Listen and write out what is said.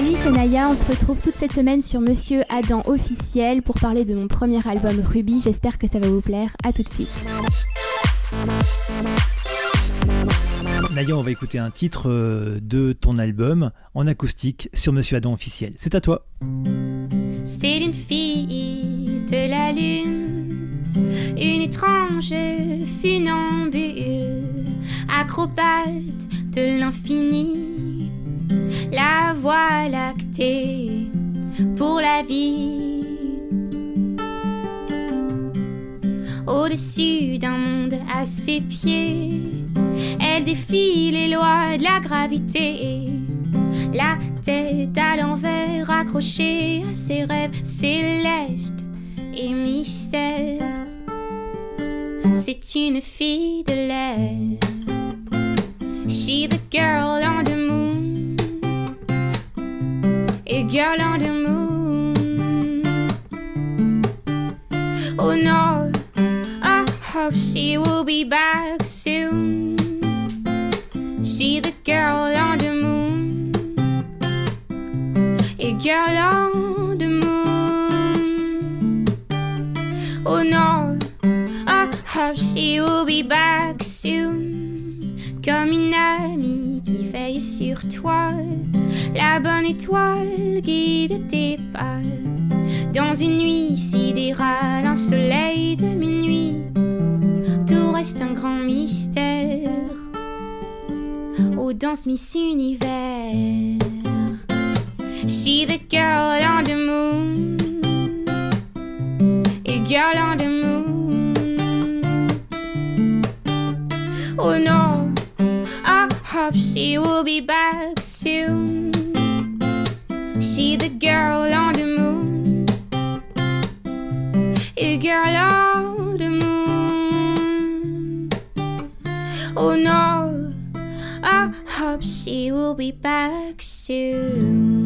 Salut, c'est Naya. On se retrouve toute cette semaine sur Monsieur Adam officiel pour parler de mon premier album Ruby. J'espère que ça va vous plaire. À tout de suite. Naya, on va écouter un titre euh, de ton album en acoustique sur Monsieur Adam officiel. C'est à toi. C'est une fille de la lune, une étrange funambule, acrobate de l'infini, la voie lactée pour la vie. Au-dessus d'un monde à ses pieds, elle défie les lois de la gravité. La tête à l'envers, accrochée à ses rêves célestes et mystères. C'est une fille de l'air. She the girl on the moon. A girl on the moon. Oh no, I hope she will be back soon. She the girl on the moon. A girl on the moon. Oh no, I hope she will be back soon. Comme une amie qui veille sur toi, la bonne étoile guide tes pas. Dans une nuit sidérale, un soleil de minuit, tout reste un grand mystère. Oh, danse Miss Univers. She the girl on the moon. A girl on the moon. Oh Hope she will be back soon. She the girl on the moon. A girl on the moon. Oh no, I hope she will be back soon.